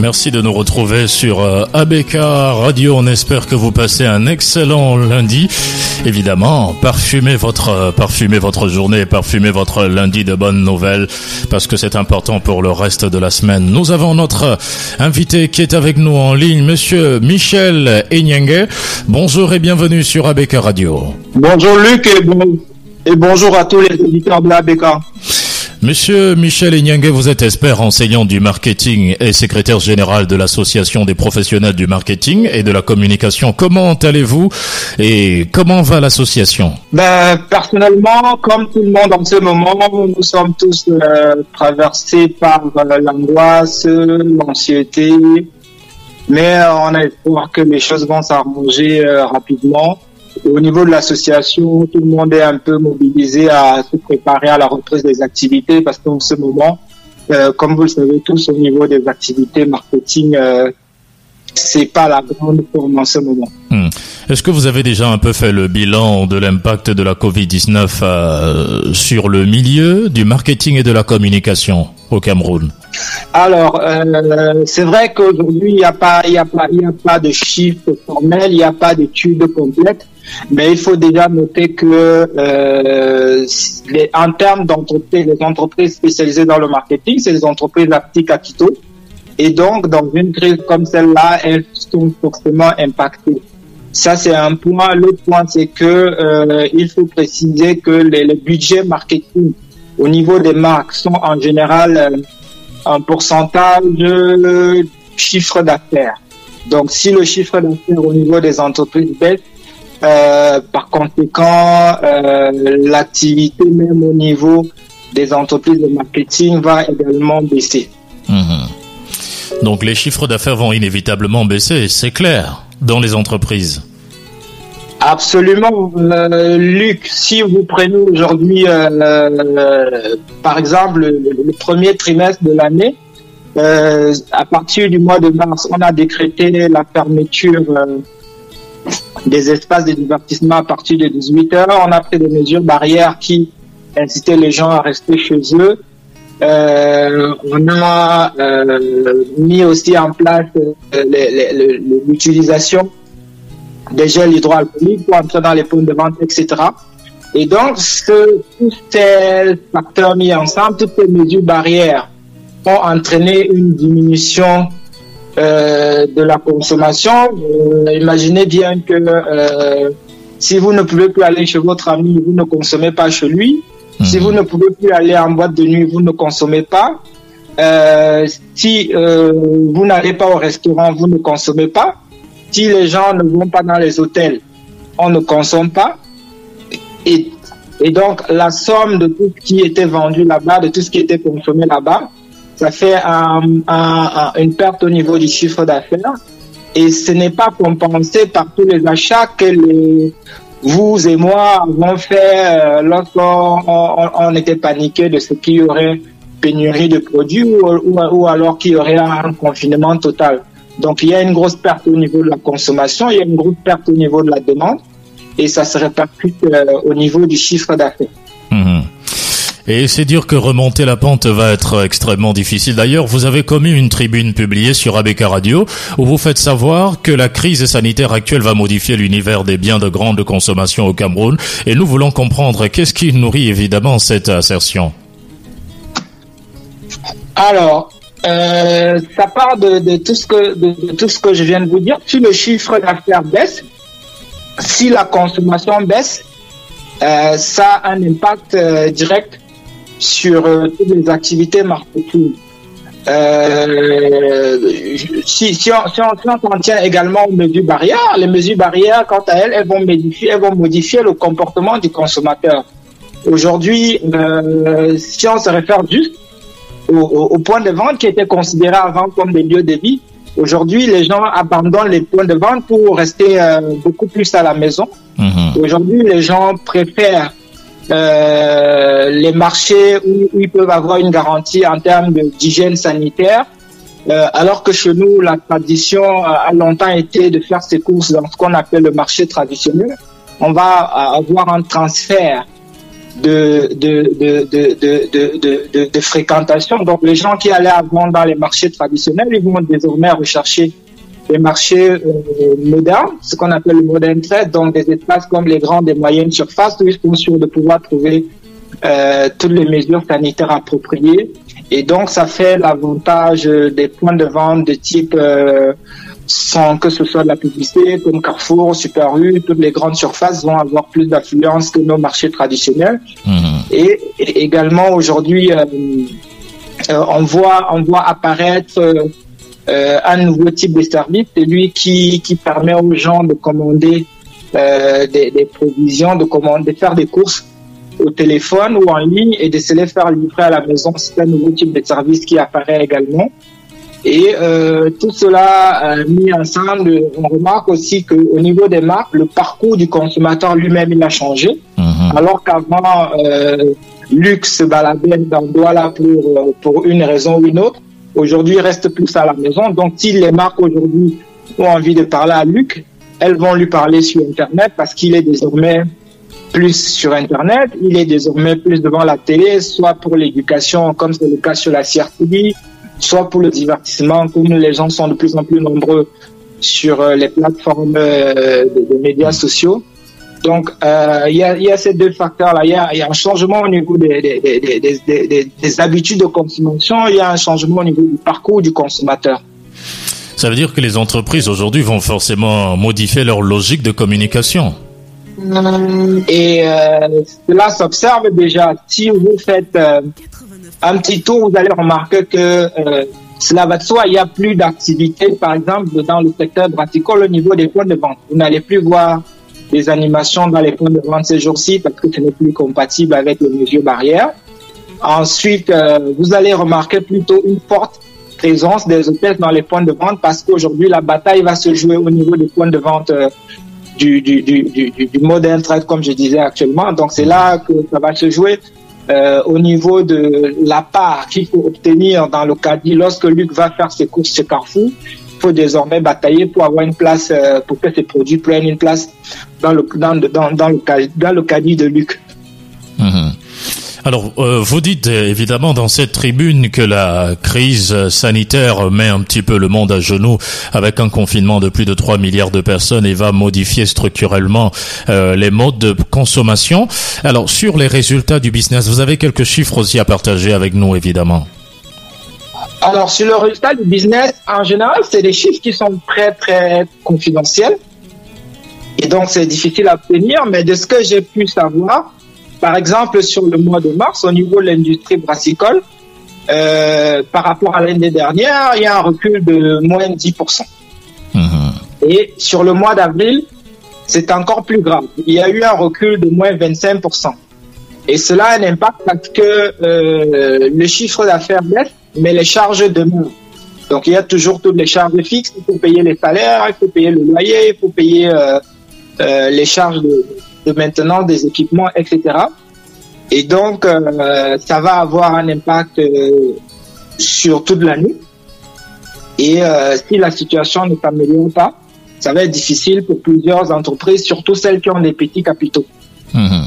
Merci de nous retrouver sur euh, ABK Radio. On espère que vous passez un excellent lundi. Évidemment, parfumez votre euh, parfumez votre journée, parfumez votre lundi de bonnes nouvelles parce que c'est important pour le reste de la semaine. Nous avons notre invité qui est avec nous en ligne, monsieur Michel Enyenge. Bonjour et bienvenue sur ABK Radio. Bonjour Luc et, bonjour à tous les auditeurs de l'ABK. Monsieur Michel Enyangé, vous êtes expert enseignant du marketing et secrétaire général de l'Association des professionnels du marketing et de la communication. Comment allez-vous et comment va l'association? Ben, Personnellement, comme tout le monde en ce moment, nous sommes tous euh, traversés par euh, l'angoisse, l'anxiété, mais euh, on a espoir que les choses vont s'arranger rapidement. Au niveau de l'association, tout le monde est un peu mobilisé à se préparer à la reprise des activités parce qu'en ce moment, euh, comme vous le savez tous, au niveau des activités marketing, euh, c'est pas la grande forme en ce moment. Hmm. Est-ce que vous avez déjà un peu fait le bilan de l'impact de la Covid-19 euh, sur le milieu du marketing et de la communication au Cameroun? Alors, euh, c'est vrai qu'aujourd'hui, il n'y a pas, il a pas, a pas de chiffres formels, il n'y a pas d'études complètes. Mais il faut déjà noter que euh, les, en termes d'entreprises, les entreprises spécialisées dans le marketing, c'est les entreprises à petit capitaux. Et donc, dans une crise comme celle-là, elles sont forcément impactées. Ça, c'est un point. L'autre point, c'est que euh, il faut préciser que les, les, budgets marketing au niveau des marques sont en général euh, un pourcentage de chiffre d'affaires. Donc, si le chiffre d'affaires au niveau des entreprises baisse, euh, par conséquent, euh, l'activité même au niveau des entreprises de marketing va également baisser. Mhm. Donc les chiffres d'affaires vont inévitablement baisser, c'est clair, dans les entreprises. Absolument, euh, Luc. Si vous prenez aujourd'hui, par exemple, le, premier trimestre de l'année, à partir du mois de mars, on a décrété la fermeture des espaces de divertissement à partir de 18 heures. On a pris des mesures barrières qui incitaient les gens à rester chez eux. Euh, on a euh, mis aussi en place euh, l'utilisation des gels hydroalcooliques pour entrer dans les points de vente, etc. Et donc, ce, tous ces facteurs mis ensemble, toutes ces mesures barrières ont entraîné une diminution euh, de la consommation. Euh, imaginez bien que euh, si vous ne pouvez plus aller chez votre ami, vous ne consommez pas chez lui. Si mhm. vous ne pouvez plus aller en boîte de nuit, vous ne consommez pas. si vous n'allez pas au restaurant, vous ne consommez pas. Si les gens ne vont pas dans les hôtels, on ne consomme pas. Et, et donc, la somme de tout ce qui était vendu là-bas, de tout ce qui était consommé là-bas, ça fait une perte au niveau du chiffre d'affaires et ce n'est pas compensé par tous les achats que vous et moi avons fait euh, lorsqu'on on, était paniqué de ce qu'il y aurait pénurie de produits ou, alors qu'il y aurait un confinement total. Donc il y a une grosse perte au niveau de la consommation, il y a une grosse perte au niveau de la demande et ça se répercute euh, au niveau du chiffre d'affaires. Et c'est dire que remonter la pente va être extrêmement difficile. D'ailleurs, vous avez commis une tribune publiée sur ABK Radio où vous faites savoir que la crise sanitaire actuelle va modifier l'univers des biens de grande consommation au Cameroun. Et nous voulons comprendre qu'est-ce qui nourrit évidemment cette assertion. Alors, euh, ça part de, tout ce que, de, tout ce que je viens de vous dire. Si le chiffre d'affaires baisse, si la consommation baisse, euh, ça a un impact euh, direct sur euh, toutes les activités marketing. Euh, si, si, on, si, on, tient également aux mesures barrières, les mesures barrières, quant à elles, elles vont modifier, elles vont modifier le comportement du consommateur. Aujourd'hui, euh, si on se réfère juste au, au, point de vente qui était considéré avant comme des lieux de vie, aujourd'hui, les gens abandonnent les points de vente pour rester euh, beaucoup plus à la maison. Mm-hmm. Aujourd'hui, les gens préfèrent euh, les marchés où, ils peuvent avoir une garantie en termes d'hygiène sanitaire, euh, alors que chez nous, la tradition a longtemps été de faire ses courses dans ce qu'on appelle le marché traditionnel. On va avoir un transfert de, de, de, de, de, fréquentation. Donc les gens qui allaient avant dans les marchés traditionnels, ils vont désormais rechercher les marchés euh, modernes, ce qu'on appelle le modern trade, donc des espaces comme les grandes et moyennes surfaces où ils sont sûrs de pouvoir trouver euh, toutes les mesures sanitaires appropriées. Et donc ça fait l'avantage des points de vente de type euh, sans que ce soit de la publicité, comme Carrefour, Super U, toutes les grandes surfaces vont avoir plus d'affluence que nos marchés traditionnels. Mhm. Et, également aujourd'hui, on voit on voit apparaître un nouveau type de service, celui qui qui permet aux gens de commander des, des, provisions, de commander, de faire des courses au téléphone ou en ligne et de se les faire livrer à la maison. C'est un nouveau type de service qui apparaît également. Et euh, tout cela euh, mis ensemble, on remarque aussi qu'au niveau des marques, le parcours du consommateur lui-même, il a changé. Mhm. Alors qu'avant, euh, Luc se baladait dans Douala pour, euh, pour une raison ou une autre. Aujourd'hui, il reste plus à la maison. Donc, si les marques aujourd'hui ont envie de parler à Luc, elles vont lui parler sur Internet parce qu'il est désormais plus sur Internet, il est désormais plus devant la télé, soit pour l'éducation, comme c'est le cas sur la CRTV, soit pour le divertissement, comme les gens sont de plus en plus nombreux sur euh, les plateformes euh, de, médias sociaux. Donc, euh, il y, a, y, a, ces deux facteurs-là. Il y, y a, un changement au niveau des, des, des, des, habitudes de consommation, il y a un changement au niveau du parcours du consommateur. Ça veut dire que les entreprises aujourd'hui vont forcément modifier leur logique de communication. Et euh, cela s'observe déjà. Si vous faites un petit tour, vous allez remarquer que euh, cela va de soi. Il n'y a plus d'activité, par exemple, dans le secteur brassicole au niveau des points de vente. Vous n'allez plus voir des animations dans les points de vente ces jours-ci parce que ce n'est plus compatible avec les mesures barrières. Ensuite, euh, vous allez remarquer plutôt une forte présence des hôtels dans les points de vente parce qu'aujourd'hui, la bataille va se jouer au niveau des points de vente euh, du, du, du, du, modern trade, comme je disais actuellement. Donc, c'est là que ça va se jouer. Euh, au niveau de la part qu'il faut obtenir dans le caddie lorsque Luc va faire ses courses chez Carrefour. Il faut désormais batailler pour avoir une place, euh, pour que ses produits prennent une place dans le, dans, dans, dans le, dans le caddie de Luc. Mhm. Alors, euh, vous dites euh, évidemment dans cette tribune que la crise sanitaire met un petit peu le monde à genoux avec un confinement de plus de 3 milliards de personnes et va modifier structurellement les modes de consommation. Alors, sur les résultats du business, vous avez quelques chiffres aussi à partager avec nous, évidemment. Alors, sur le résultat du business, en général, c'est des chiffres qui sont très, très confidentiels. Et donc, c'est difficile à obtenir, mais de ce que j'ai pu savoir, par exemple, sur le mois de mars, au niveau de l'industrie brassicole, euh, par rapport à l'année dernière, il y a un recul de moins 10%. Mhm. Et sur le mois d'avril, c'est encore plus grave. Il y a eu un recul de moins 25%. Et cela a un impact parce que euh, le chiffre d'affaires baisse, mais les charges demeurent. Donc il y a toujours toutes les charges fixes, il faut payer les salaires, il faut payer le loyer, il faut payer euh, euh les charges de, maintenance des équipements, etc. Et donc, euh, ça va avoir un impact sur toute l'année. Et si la situation ne s'améliore pas, ça va être difficile pour plusieurs entreprises, surtout celles qui ont des petits capitaux. Mmh.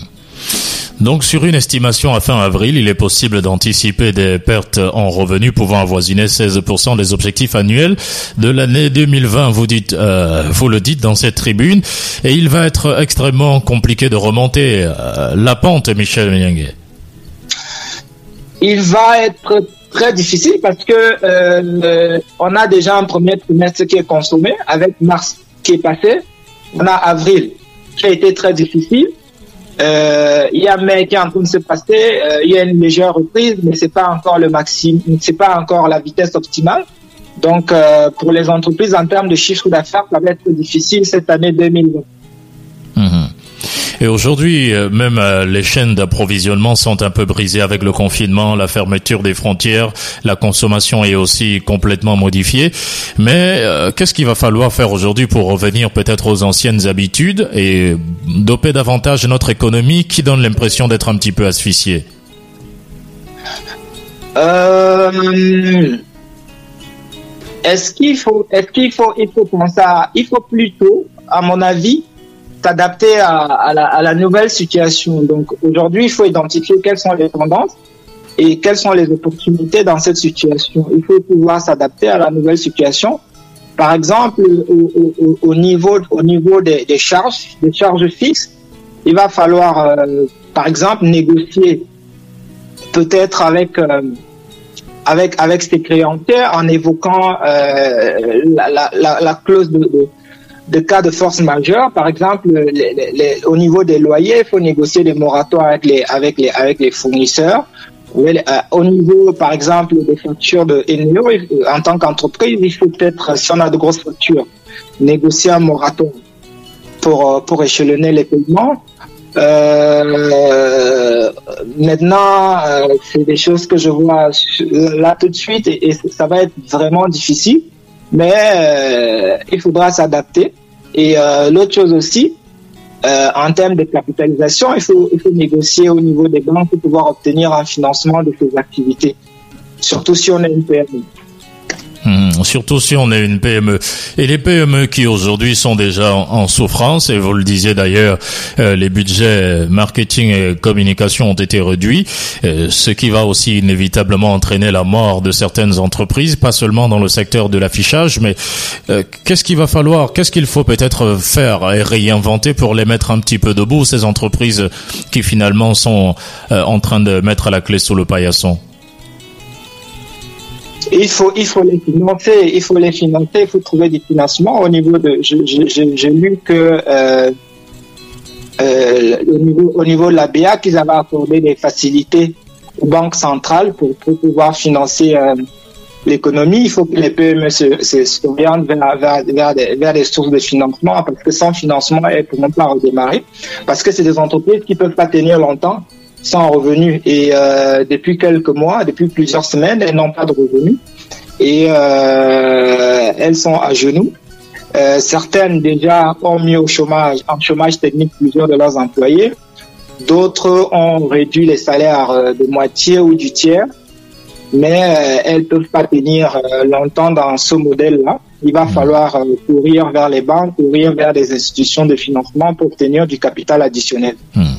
Donc sur une estimation à fin avril, il est possible d'anticiper des pertes en revenus pouvant avoisiner 16% des objectifs annuels de l'année 2020. Vous dites, euh, vous le dites dans cette tribune, et il va être extrêmement compliqué de remonter euh, la pente, Michel Menyengue. Il va être très difficile parce que euh, on a déjà un premier trimestre qui est consommé avec mars qui est passé. On a avril qui a été très difficile. Euh, il y a mai qui est en train de se passer, euh, il y a une légère reprise, mais c'est pas encore le maximum, c'est pas encore la vitesse optimale. Donc, euh, pour les entreprises, en termes de chiffre d'affaires, ça va être difficile cette année 2020. Et aujourd'hui, euh, même euh, les chaînes d'approvisionnement sont un peu brisées avec le confinement, la fermeture des frontières, la consommation est aussi complètement modifiée. Mais euh, qu'est-ce qu'il va falloir faire aujourd'hui pour revenir peut-être aux anciennes habitudes et doper davantage notre économie qui donne l'impression d'être un petit peu asphyxiée? Est-ce qu'il faut, est-ce qu'il faut, il faut penser à, il faut plutôt, à mon avis, s'adapter à, la, nouvelle situation. Donc aujourd'hui, il faut identifier quelles sont les tendances et quelles sont les opportunités dans cette situation. Il faut pouvoir s'adapter à la nouvelle situation. Par exemple, au, au, au niveau, au niveau des, charges, des charges fixes, il va falloir, euh, par exemple, négocier peut-être avec euh, ses clientèles en évoquant euh, la, la, la, clause de, de, cas de force majeure. Par exemple, au niveau des loyers, il faut négocier des moratoires avec les avec les avec les fournisseurs. Euh, au niveau, par exemple, des factures de NEO, en tant qu'entreprise, il faut peut-être, si on a de grosses factures, négocier un moratoire pour, pour échelonner les paiements. Euh, maintenant, euh, c'est des choses que je vois là tout de suite et ça va être vraiment difficile, mais euh, il faudra s'adapter. Et euh, l'autre chose aussi, euh, en termes de capitalisation, il faut, il faut négocier au niveau des banques pour pouvoir obtenir un financement de ces activités, surtout si on est une PME. Mmh, surtout si on est une PME. Et les PME qui aujourd'hui sont déjà en, souffrance, et vous le disiez d'ailleurs, euh, les budgets marketing et communication ont été réduits, euh, ce qui va aussi inévitablement entraîner la mort de certaines entreprises, pas seulement dans le secteur de l'affichage, mais euh, qu'est-ce qu'il va falloir, qu'est-ce qu'il faut peut-être faire et réinventer pour les mettre un petit peu debout, ces entreprises qui finalement sont en train de mettre la clé sous le paillasson? Il faut, il faut les financer, il faut les financer, il faut trouver des financements au niveau de. J'ai lu que euh, euh, au, niveau, au niveau de la BA, qu'ils avaient accordé des facilités aux banques centrales pour, pouvoir financer euh, l'économie. Il faut que les PME se, se, vers, vers, vers, des, vers, des, sources de financement parce que sans financement, elles ne pourront pas redémarrer. Parce que c'est des entreprises qui peuvent pas tenir longtemps sans revenus. Et euh, depuis quelques mois, depuis plusieurs semaines, elles n'ont pas de revenus et euh, elles sont à genoux. Euh, certaines déjà ont mis au chômage, en chômage technique plusieurs de leurs employés. D'autres ont réduit les salaires de moitié ou du tiers, mais elles peuvent pas tenir longtemps dans ce modèle-là. Il va falloir courir vers les banques, courir vers des institutions de financement pour obtenir du capital additionnel. Hmm.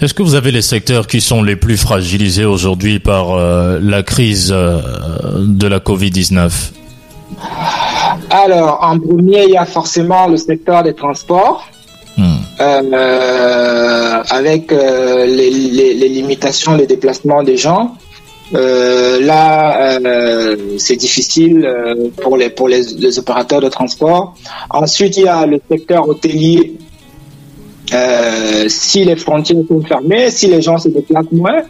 Est-ce que vous avez les secteurs qui sont les plus fragilisés aujourd'hui par euh, la crise euh, de la Covid-19 Alors, en premier, il y a forcément le secteur des transports. Hmm. Euh, avec les, les, les, limitations, les déplacements des gens. là, c'est difficile pour les pour les, les, opérateurs de transport. Ensuite, il y a le secteur hôtelier euh, si les frontières sont fermées, si les gens se déplacent moins,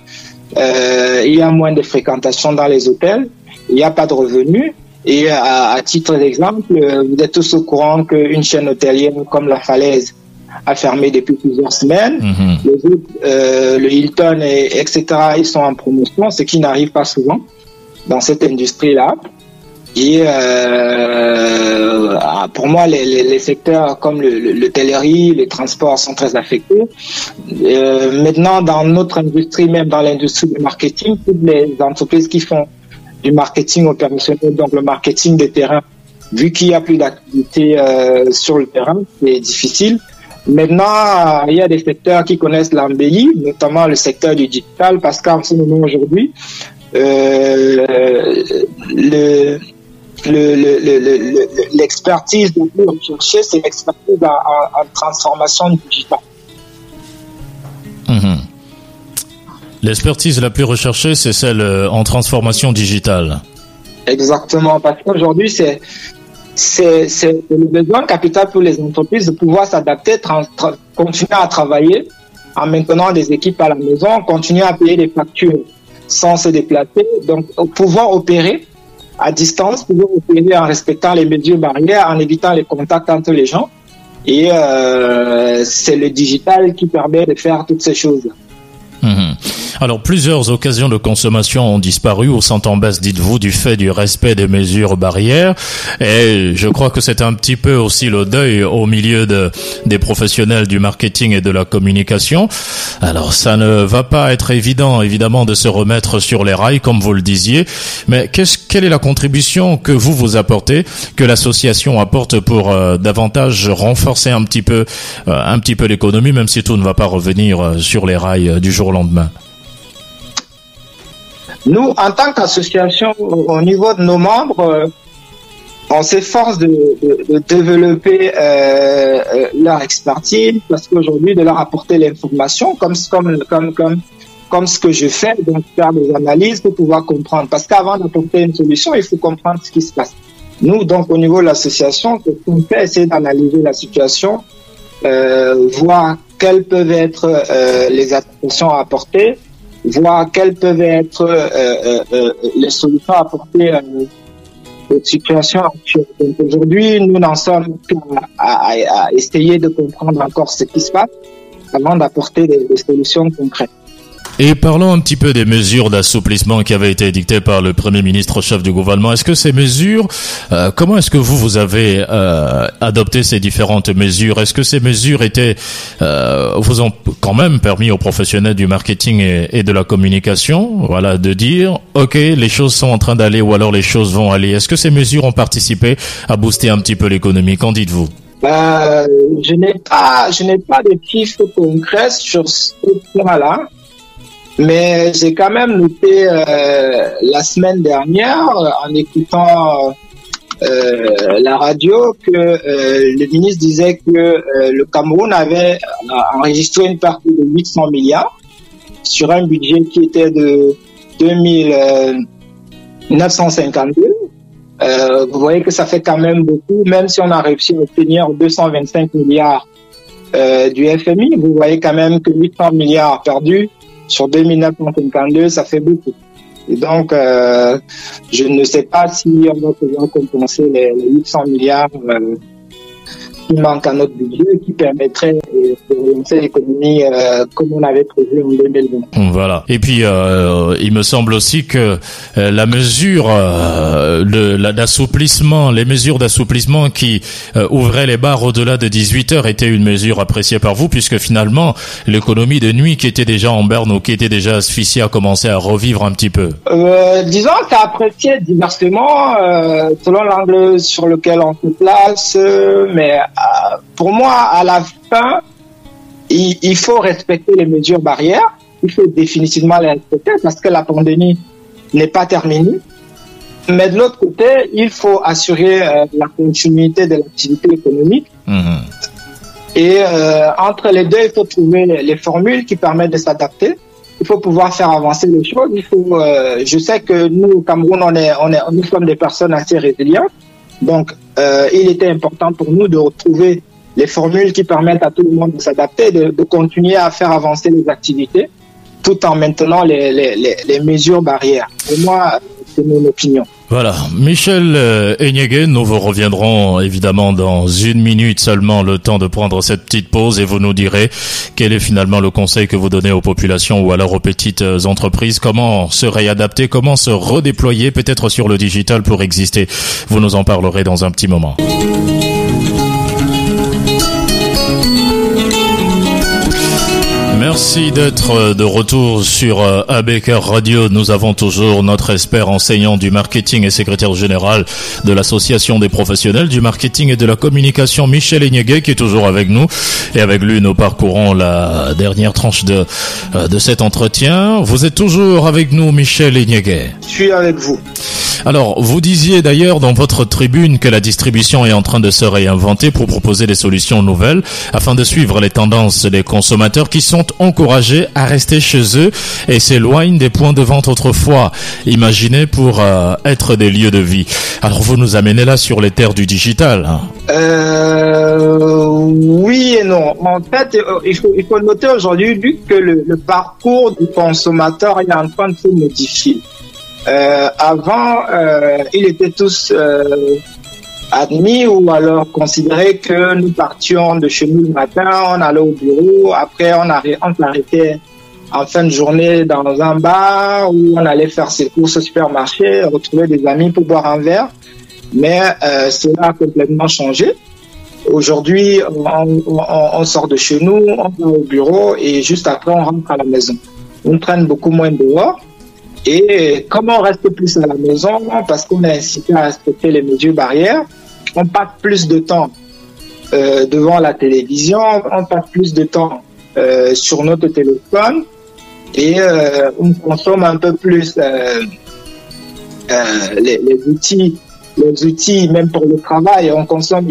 euh, il y a moins de fréquentation dans les hôtels, il n'y a pas de revenus. Et à, à titre d'exemple, vous êtes tous au courant qu'une chaîne hôtelière comme La Falaise a fermé depuis plusieurs semaines. -hmm. Les autres, euh, le Hilton, et, etc., ils sont en promotion, ce qui n'arrive pas souvent dans cette industrie-là. Et euh, pour moi, les, secteurs comme le, le, le les transports sont très affectés. Euh, maintenant, dans notre industrie, même dans l'industrie du marketing, toutes les entreprises qui font du marketing opérationnel, donc le marketing des terrains, vu qu'il n'y a plus d'activité euh, sur le terrain, c'est difficile. Maintenant, il y a des secteurs qui connaissent l'embellie, notamment le secteur du digital, parce qu'en ce moment aujourd'hui, le, l'expertise le, le, le, de rechercher, c'est l'expertise en, en, transformation digitale. Mmh. L'expertise la plus recherchée, c'est celle en transformation digitale. Exactement, parce qu'aujourd'hui, c'est c'est le besoin capital pour les entreprises de pouvoir s'adapter, continuer à travailler en maintenant des équipes à la maison, continuer à payer des factures sans se déplacer, donc pouvoir opérer à distance, pouvoir opérer en respectant les mesures barrières, en évitant les contacts entre les gens. Et euh, c'est le digital qui permet de faire toutes ces choses. Mmh. Alors, plusieurs occasions de consommation ont disparu ou sont en baisse, dites-vous, du fait du respect des mesures barrières. Et je crois que c'est un petit peu aussi le deuil au milieu de, des professionnels du marketing et de la communication. Alors, ça ne va pas être évident, évidemment, de se remettre sur les rails, comme vous le disiez. Mais quelle est la contribution que vous vous apportez, que l'association apporte pour euh, davantage renforcer un petit peu, euh, un petit peu l'économie, même si tout ne va pas revenir euh, sur les rails du jour au lendemain? Nous, en tant qu'association, au niveau de nos membres, euh, on s'efforce de, de, de, développer euh, euh, leur expertise parce qu'aujourd'hui, de leur apporter l'information comme, comme, comme, comme, comme ce que je fais, donc faire des analyses pour pouvoir comprendre. Parce qu'avant d'apporter une solution, il faut comprendre ce qui se passe. Nous, donc, au niveau de l'association, on fait essayer d'analyser la situation, euh, voir quelles peuvent être euh, les attentions à apporter, voir quelles peuvent être euh, euh, euh, les solutions apportées aux situations actuelles. Aujourd'hui, nous n'en sommes qu'à à, à, essayer de comprendre encore ce qui se passe avant d'apporter des, des solutions concrètes. Et parlons un petit peu des mesures d'assouplissement qui avaient été dictées par le Premier ministre chef du gouvernement. Est-ce que ces mesures, euh, comment est-ce que vous, vous avez euh, adopté ces différentes mesures? Est-ce que ces mesures étaient, euh, vous ont quand même permis aux professionnels du marketing et, et, de la communication, voilà, de dire, ok, les choses sont en train d'aller ou alors les choses vont aller? Est-ce que ces mesures ont participé à booster un petit peu l'économie? Qu'en dites-vous? Euh, je n'ai pas, je n'ai pas de chiffres concrets sur ce point-là. Mais j'ai quand même noté euh, la semaine dernière, en écoutant euh, la radio, que euh, le ministre disait que le Cameroun avait enregistré une partie de 800 milliards sur un budget qui était de 2952. vous voyez que ça fait quand même beaucoup, même si on a réussi à obtenir 225 milliards du FMI, vous voyez quand même que 800 milliards perdus sur 2952, ça fait beaucoup. Et donc, euh, je ne sais pas si on va pouvoir compenser les, les 800 milliards euh, qui manquent à notre budget et qui permettrait de relancer l'économie euh, comme on avait prévu en 2020. Voilà. Et puis, euh, il me semble aussi que euh, la mesure euh, d'assouplissement, les mesures d'assouplissement qui euh, ouvraient les bars au-delà de 18 heures étaient une mesure appréciée par vous, puisque finalement, l'économie de nuit qui était déjà en berne ou qui était déjà asphyxiée a commencé à revivre un petit peu. Euh, disons c'est apprécié diversement selon l'angle sur lequel on se place, mais pour moi, à la fin, il, il, faut respecter les mesures barrières. Il faut définitivement les respecter parce que la pandémie n'est pas terminée. Mais de l'autre côté, il faut assurer euh, la continuité de l'activité économique. Mmh. Et euh, entre les deux, il faut trouver les, les formules qui permettent de s'adapter. Il faut pouvoir faire avancer les choses. Il faut, euh, je sais que nous, au Cameroun, on est, on est, nous sommes des personnes assez résilientes. Donc, euh, il était important pour nous de retrouver les formules qui permettent à tout le monde de s'adapter, de, continuer à faire avancer les activités, tout en maintenant les, les, mesures barrières. Pour moi, c'est mon opinion. Voilà, Michel euh, Enyege, nous vous reviendrons évidemment dans une minute seulement le temps de prendre cette petite pause et vous nous direz quel est finalement le conseil que vous donnez aux populations ou alors aux petites euh, entreprises, comment se réadapter, comment se redéployer peut-être sur le digital pour exister. Vous nous en parlerez dans un petit moment. Merci d'être de retour sur ABK Radio. Nous avons toujours notre expert enseignant du marketing et secrétaire général de l'association des professionnels du marketing et de la communication, Michel Enyege, qui est toujours avec nous. Et avec lui, nous parcourons la dernière tranche de, de cet entretien. Vous êtes toujours avec nous, Michel Enyege. Je suis avec vous. Alors, vous disiez d'ailleurs dans votre tribune que la distribution est en train de se réinventer pour proposer des solutions nouvelles afin de suivre les tendances des consommateurs qui sont encouragés à rester chez eux et s'éloignent des points de vente autrefois imaginés pour euh, être des lieux de vie. Alors, vous nous amenez là sur les terres du digital. Hein. Euh, oui et non. En fait, il faut, il faut noter aujourd'hui que le, le parcours du consommateur est en train de se modifier. Euh, avant, euh, ils étaient tous euh, admis ou alors considérés que nous partions de chez nous le matin, on allait au bureau, après on, on s'arrêtait en fin de journée dans un bar où on allait faire ses courses au supermarché, retrouver des amis pour boire un verre. Mais cela a complètement changé. Aujourd'hui, on, on, sort de chez nous, on va au bureau et juste après, on rentre à la maison. On traîne beaucoup moins dehors. Et comme on reste plus à la maison, parce qu'on est incité à respecter les mesures barrières, on passe plus de temps euh, devant la télévision, on passe plus de temps euh, sur notre téléphone. Et euh, on consomme un peu plus les, outils les outils même pour le travail on consomme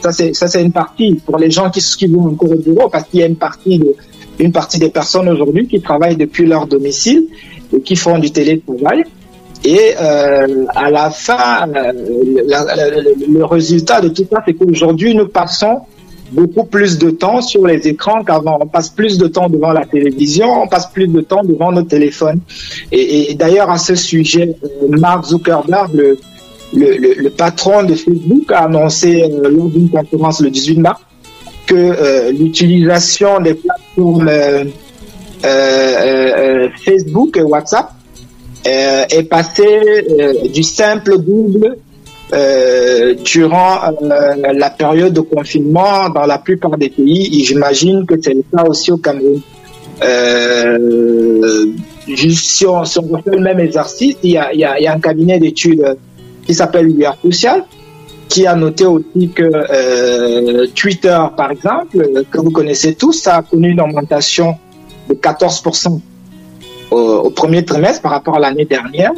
ça c'est ça c'est une partie pour les gens qui, qui vont encore au bureau parce qu'il y a une partie de une partie des personnes aujourd'hui qui travaillent depuis leur domicile qui font du télétravail et euh, à la fin, euh, le résultat de tout ça, c'est qu'aujourd'hui, nous passons beaucoup plus de temps sur les écrans qu'avant. On passe plus de temps devant la télévision, on passe plus de temps devant nos téléphones. Et, d'ailleurs, à ce sujet, euh, Mark Zuckerberg, le, le, le, patron de Facebook, a annoncé lors d'une conférence le 18 mars que l'utilisation des plateformes Facebook et WhatsApp euh, est passé euh, du simple double euh, durant la période de confinement dans la plupart des pays. Et j'imagine que c'est le cas aussi au Cameroun. juste si on, si refait le même exercice, il y a, un cabinet d'études qui s'appelle UR Social qui a noté aussi que Twitter, par exemple, que vous connaissez tous, a connu une augmentation de 14% au, premier trimestre par rapport à l'année dernière.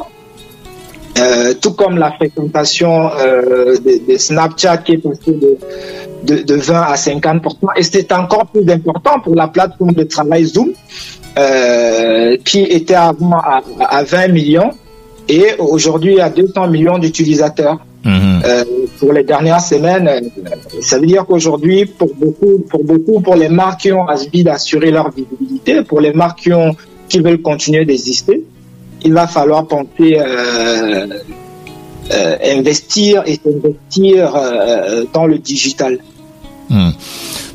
Euh, tout comme la fréquentation euh, de, Snapchat qui est passée de, de, 20 à 50%. Et c'est encore plus important pour la plateforme de travail Zoom, euh, qui était avant à, à 20 millions et aujourd'hui à 200 millions d'utilisateurs. Mhm. Euh, pour les dernières semaines, euh, ça veut dire qu'aujourd'hui, pour beaucoup, pour beaucoup, pour les marques qui ont envie d'assurer leur visibilité, pour les marques qui ont qui veulent continuer d'exister, il va falloir penser euh, euh, investir et s'investir euh, dans le digital. Hmm.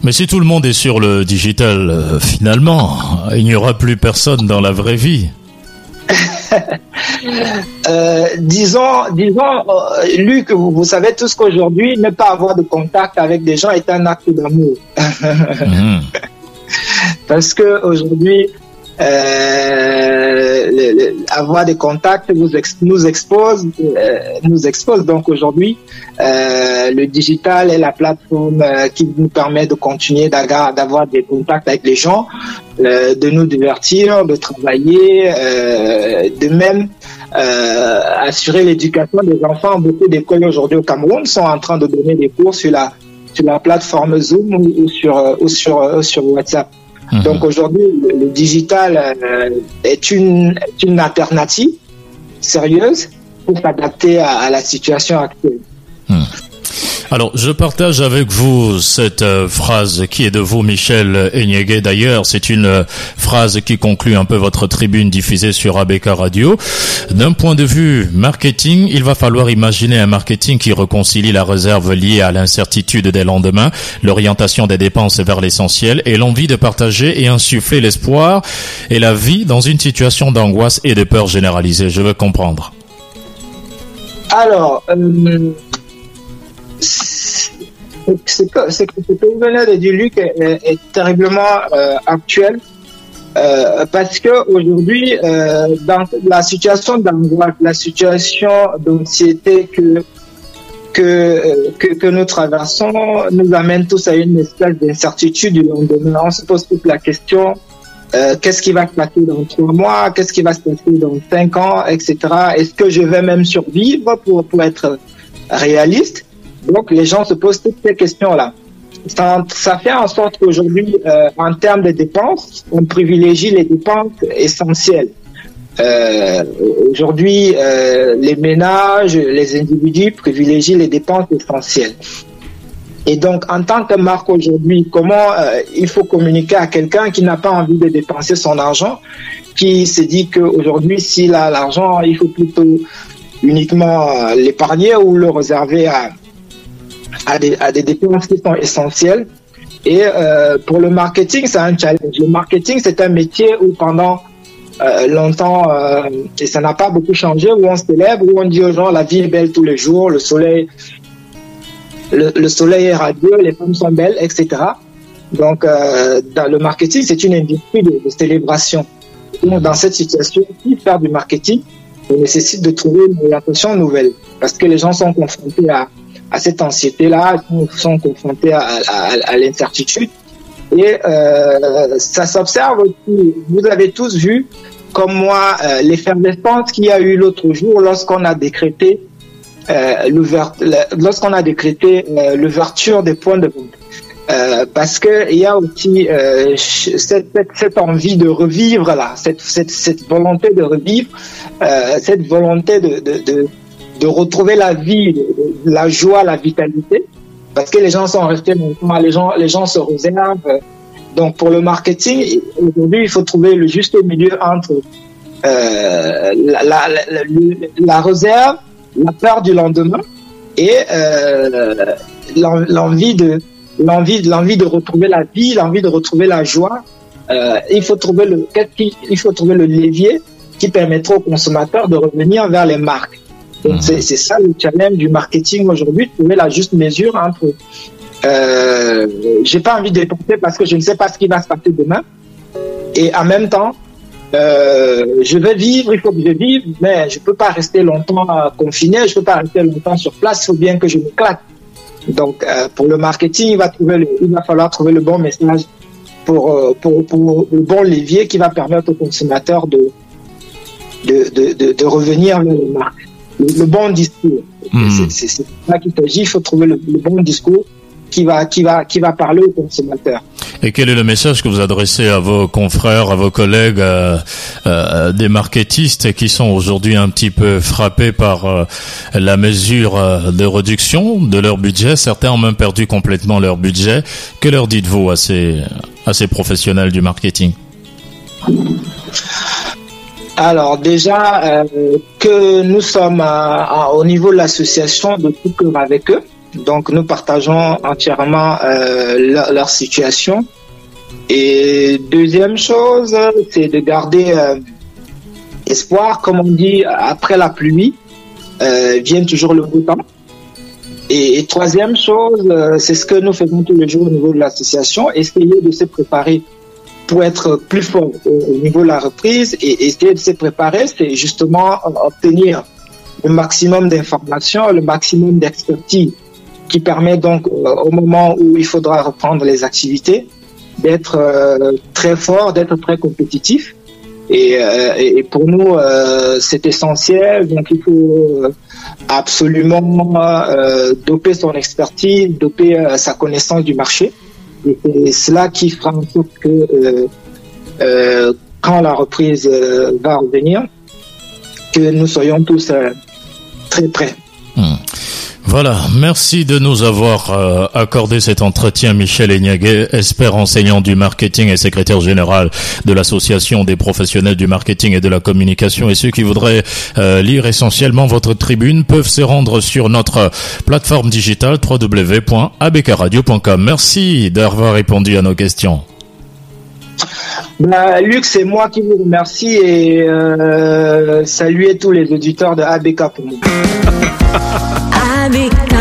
Mais si tout le monde est sur le digital, finalement, il n'y aura plus personne dans la vraie vie. Disons, disons, Luc, vous, vous, savez tous qu'aujourd'hui, ne pas avoir de contact avec des gens est un acte d'amour. Hmm. Parce que aujourd'hui, euh, avoir des contacts nous, expose, euh, nous expose. Donc aujourd'hui, euh, le digital est la plateforme euh, qui nous permet de continuer d'avoir des contacts avec les gens, de nous divertir, de travailler, de même assurer l'éducation des enfants. Beaucoup d'écoles aujourd'hui au Cameroun sont en train de donner des cours sur la sur la plateforme Zoom ou, sur ou sur WhatsApp. Mhm. Donc aujourd'hui, le, digital euh, est, une, une alternative sérieuse pour s'adapter à, la situation actuelle. Hmm. Alors, je partage avec vous cette euh, phrase qui est de vous, Michel Enyege. D'ailleurs, c'est une euh, phrase qui conclut un peu votre tribune diffusée sur ABK Radio. D'un point de vue marketing, il va falloir imaginer un marketing qui réconcilie la réserve liée à l'incertitude des lendemains, l'orientation des dépenses vers l'essentiel et l'envie de partager et insuffler l'espoir et la vie dans une situation d'angoisse et de peur généralisée. Je veux comprendre. Alors, euh, ce que, ce que vous venez de dire, Luc, est, terriblement euh, actuel. Euh, parce que aujourd'hui, euh, dans la situation d'angoisse, la situation d'anxiété que, que, que, nous traversons nous amène tous à une espèce d'incertitude. On se pose toute la question qu'est-ce qui va se passer dans trois mois, qu'est-ce qui va se passer dans cinq ans, etc. Est-ce que je vais même survivre pour, pour être réaliste? Donc les gens se posent toutes ces questions-là. Ça, fait en sorte qu'aujourd'hui, euh, en termes de dépenses, on privilégie les dépenses essentielles. Euh, aujourd'hui, euh, les ménages, les individus privilégient les dépenses essentielles. Et donc, en tant que marque aujourd'hui, comment il faut communiquer à quelqu'un qui n'a pas envie de dépenser son argent, qui se dit qu'aujourd'hui, s'il a l'argent, il faut plutôt uniquement l'épargner ou le réserver à, à des, à des dépenses qui sont essentielles. Et euh, pour le marketing, c'est un challenge. Le marketing, c'est un métier où pendant euh, longtemps, euh, et ça n'a pas beaucoup changé, où on célèbre, où on dit aux gens la vie est belle tous les jours, le soleil, le, soleil est radieux, les femmes sont belles, etc. Donc, dans le marketing, c'est une industrie de, célébration. Donc, dans cette situation, faire du marketing, nécessite de trouver une orientation nouvelle parce que les gens sont confrontés à, à cette anxiété-là, sont confrontés à, l'incertitude. Et euh, ça s'observe aussi. Vous avez tous vu, comme moi, euh, l'effervescence qu'il y a eu l'autre jour lorsqu'on a décrété euh, lorsqu'on a décrété euh, l'ouverture des points de vente. Euh, parce que il y a aussi cette, envie de revivre là, cette, volonté de revivre, cette volonté de, de, retrouver la vie, la joie, la vitalité, parce que les gens sont restés les gens, les gens se réservent. Donc pour le marketing, aujourd'hui, il faut trouver le juste milieu entre euh, la, réserve, la peur du lendemain et euh, l'envie de l'envie de retrouver la vie, l'envie de retrouver la joie. Euh, il faut trouver le il faut trouver le levier qui permettra aux consommateurs de revenir vers les marques. Donc mhm. c'est ça le challenge du marketing aujourd'hui, trouver la juste mesure entre. Euh, J'ai pas envie de dépenser parce que je ne sais pas ce qui va se passer demain, et en même temps, euh, je vais vivre, il faut que je vive, mais je peux pas rester longtemps confiné, je peux pas rester longtemps sur place, il faut bien que je me claque. Donc, euh, pour le marketing, il va, trouver le, il va falloir trouver le bon message pour, euh, pour, pour, le bon levier qui va permettre aux consommateurs de, de, de, de, revenir vers le, le, bon discours. Hmm. C'est ça qu'il s'agit. Il faut trouver le, bon discours qui va, qui va, qui va parler aux consommateurs. Et quel est le message que vous adressez à vos confrères, à vos collègues, euh, euh, des marketistes qui sont aujourd'hui un petit peu frappés par euh, la mesure euh, de réduction de leur budget? Certains ont même perdu complètement leur budget. Que leur dites-vous à ces, à ces professionnels du marketing? Alors déjà que nous sommes au niveau de l'association de tout cœur avec eux, donc nous partageons entièrement leur, leur, situation et deuxième chose, c'est de garder euh, espoir, comme on dit, après la pluie, euh, vient toujours le beau temps. Et, troisième chose, euh, c'est ce que nous faisons tous les jours au niveau de l'association, essayer de se préparer pour être plus fort au, niveau de la reprise et essayer de se préparer, c'est justement obtenir le maximum d'informations, le maximum d'expertise qui permet donc au moment où il faudra reprendre les activités, d'être euh, très fort, d'être très compétitif. Et, euh, et pour nous, euh, c'est essentiel. Donc, il faut absolument doper son expertise, doper sa connaissance du marché. Et c'est cela qui fera en sorte que quand la reprise va revenir, que nous soyons tous très prêts. Hmm. Voilà, merci de nous avoir euh, accordé cet entretien, Michel Egnaguet, expert enseignant du marketing et secrétaire général de l'Association des professionnels du marketing et de la communication. Et ceux qui voudraient euh, lire essentiellement votre tribune peuvent se rendre sur notre plateforme digitale www.abkradio.com. Merci d'avoir répondu à nos questions. Bah, Luc, c'est moi qui vous remercie et euh, saluer tous les auditeurs de ABK pour nous. ABK.